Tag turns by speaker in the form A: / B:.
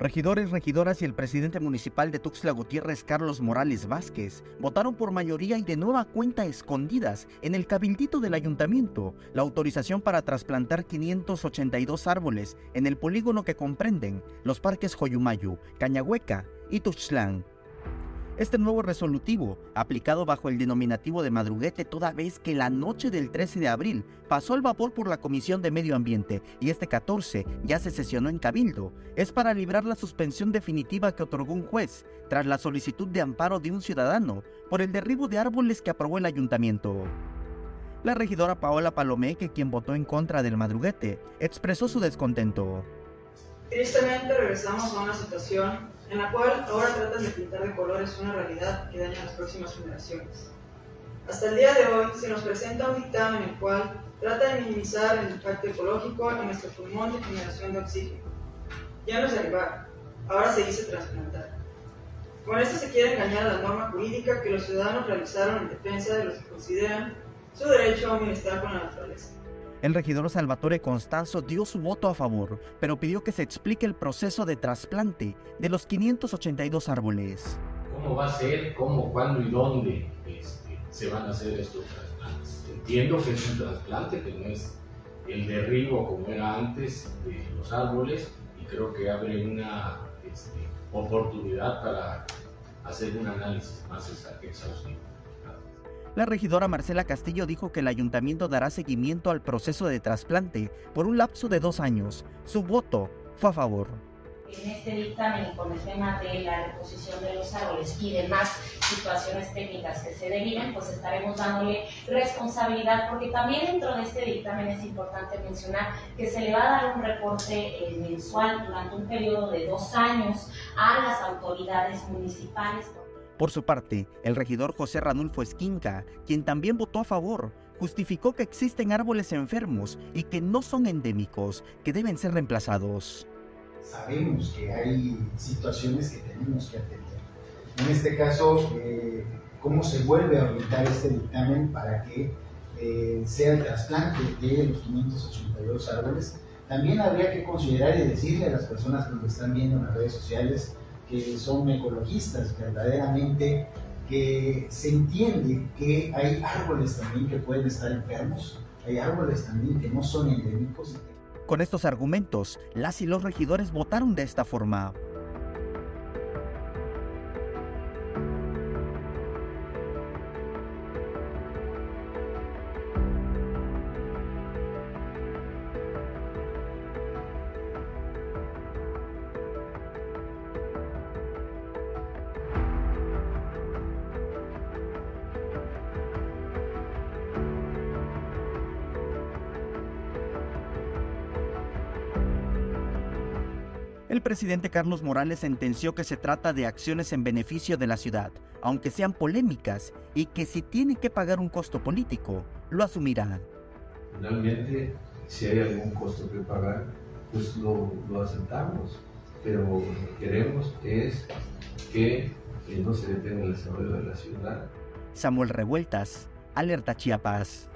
A: Regidores, regidoras y el presidente municipal de Tuxtla Gutiérrez, Carlos Morales Vázquez, votaron por mayoría y de nueva cuenta escondidas en el cabildito del ayuntamiento la autorización para trasplantar 582 árboles en el polígono que comprenden los parques Joyumayu, Cañahueca y Tuxtlán. Este nuevo resolutivo, aplicado bajo el denominativo de madruguete toda vez que la noche del 13 de abril pasó el vapor por la Comisión de Medio Ambiente y este 14 ya se sesionó en Cabildo, es para librar la suspensión definitiva que otorgó un juez tras la solicitud de amparo de un ciudadano por el derribo de árboles que aprobó el ayuntamiento. La regidora Paola Palomé, que quien votó en contra del madruguete, expresó su descontento.
B: Tristemente regresamos a una situación en la cual ahora tratan de pintar de colores una realidad que daña a las próximas generaciones. Hasta el día de hoy se nos presenta un dictamen en el cual trata de minimizar el impacto ecológico en nuestro pulmón de generación de oxígeno. Ya no es derribar, ahora se dice trasplantar. Con esto se quiere engañar a la norma jurídica que los ciudadanos realizaron en defensa de los que consideran su derecho a un bienestar con la naturaleza.
A: El regidor Salvatore Constanzo dio su voto a favor, pero pidió que se explique el proceso de trasplante de los 582 árboles.
C: ¿Cómo va a ser? ¿Cómo? ¿Cuándo y dónde este, se van a hacer estos trasplantes? Entiendo que es un trasplante, que no es el derribo como era antes de los árboles, y creo que abre una este, oportunidad para hacer un análisis más exhaustivo.
A: La regidora Marcela Castillo dijo que el ayuntamiento dará seguimiento al proceso de trasplante por un lapso de dos años. Su voto fue a favor.
D: En este dictamen con el tema de la reposición de los árboles y demás situaciones técnicas que se deriven, pues estaremos dándole responsabilidad, porque también dentro de este dictamen es importante mencionar que se le va a dar un reporte eh, mensual durante un periodo de dos años a las autoridades municipales.
A: Por su parte, el regidor José Ranulfo Esquinca, quien también votó a favor, justificó que existen árboles enfermos y que no son endémicos, que deben ser reemplazados.
E: Sabemos que hay situaciones que tenemos que atender. En este caso, eh, ¿cómo se vuelve a orientar este dictamen para que eh, sea el trasplante de los 582 árboles? También habría que considerar y decirle a las personas que nos están viendo en las redes sociales que son ecologistas verdaderamente, que se entiende que hay árboles también que pueden estar enfermos, hay árboles también que no son endémicos.
A: Con estos argumentos, las y los regidores votaron de esta forma. El presidente Carlos Morales sentenció que se trata de acciones en beneficio de la ciudad, aunque sean polémicas, y que si tiene que pagar un costo político, lo asumirá.
F: Finalmente, si hay algún costo que pagar, pues lo, aceptamos, pero lo que queremos es que no se detenga el desarrollo de la ciudad.
A: Samuel Revueltas, Alerta Chiapas.